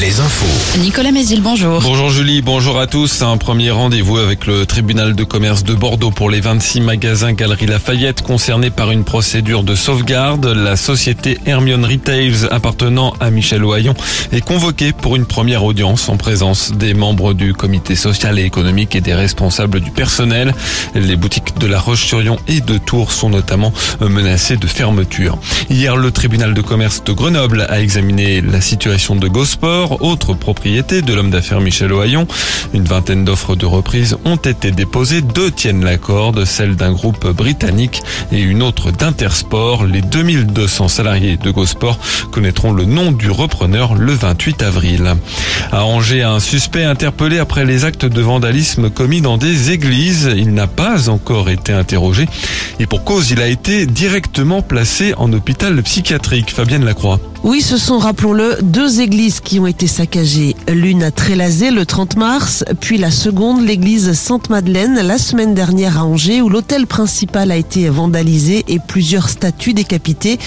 les infos. Nicolas Mézil, bonjour. Bonjour Julie, bonjour à tous. Un premier rendez-vous avec le tribunal de commerce de Bordeaux pour les 26 magasins Galerie Lafayette concernés par une procédure de sauvegarde. La société Hermione Retails appartenant à Michel Ohaillon est convoquée pour une première audience en présence des membres du comité social et économique et des responsables du personnel. Les boutiques de La Roche-sur-Yon et de Tours sont notamment menacées de fermeture. Hier, le tribunal de commerce de Grenoble a examiné la situation de Gosport, autre propriété de l'homme d'affaires Michel Ohaillon. Une vingtaine d'offres de reprise ont été déposées. Deux tiennent la corde, celle d'un groupe britannique et une autre d'Intersport. Les 2200 salariés de Gosport connaîtront le nom du repreneur le 28 avril. À Angers, un suspect interpellé après les actes de vandalisme commis dans des églises. Il n'a pas encore été interrogé et pour cause, il a été directement placé en hôpital psychiatrique. Fabienne Lacroix. Oui, ce sont, rappelons-le, deux églises qui ont été saccagées. L'une à Trélazé le 30 mars, puis la seconde, l'église Sainte-Madeleine, la semaine dernière à Angers, où l'hôtel principal a été vandalisé et plusieurs statues décapitées.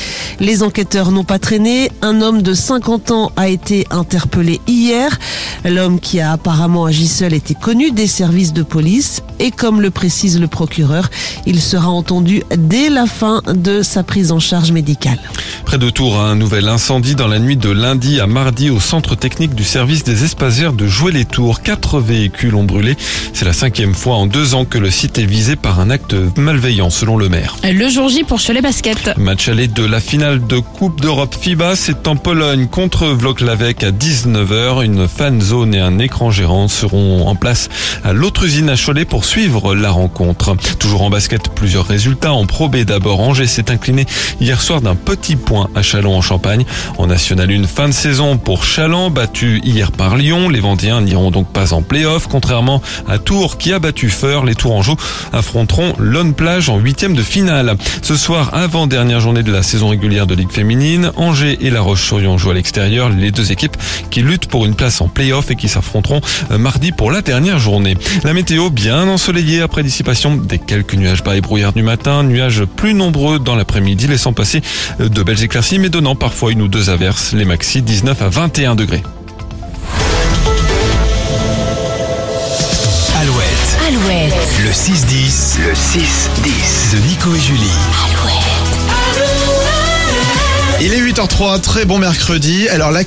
Les enquêteurs n'ont pas traîné. Un homme de 50 ans a été interpellé hier. L'homme qui a apparemment agi seul était connu des services de police et comme le précise le procureur, il sera entendu dès la fin de sa prise en charge médicale. Près de Tours, un nouvel incendie dans la nuit de lundi à mardi au centre technique du service des espaces verts de Jouer-les-Tours. Quatre véhicules ont brûlé. C'est la cinquième fois en deux ans que le site est visé par un acte malveillant, selon le maire. Le jour J pour Cholet Basket. Match aller de la finale de Coupe d'Europe FIBA, c'est en Pologne contre Vloklavek à 19h. Une fan zone et un écran gérant seront en place à l'autre usine à Cholet pour suivre la rencontre. Toujours en basket, plusieurs résultats. En Pro B d'abord, Angers s'est incliné hier soir d'un petit point à Chalon en Champagne. En National 1, fin de saison pour Chaland, battu hier par Lyon. Les Vendéens n'iront donc pas en play-off, contrairement à Tours qui a battu Feur. Les Tourangeaux affronteront Lone Plage en huitième de finale. Ce soir, avant dernière journée de la saison régulière de Ligue féminine, Angers et La Roche-sur-Yon jouent à l'extérieur. Les deux équipes qui luttent pour une place en play-off et qui s'affronteront mardi pour la dernière journée. La météo bien ensoleillée après dissipation des quelques nuages bas et brouillards du matin, nuages plus nombreux dans l'après-midi, laissant passer de belles éclaircies mais donnant parfois une ou deux averses. Les maxi 19 à 21 degrés. Alouette, Alouette. le 6-10, le 6-10 de Nico et Julie. Alouette. Il est 8h03, très bon mercredi. Alors la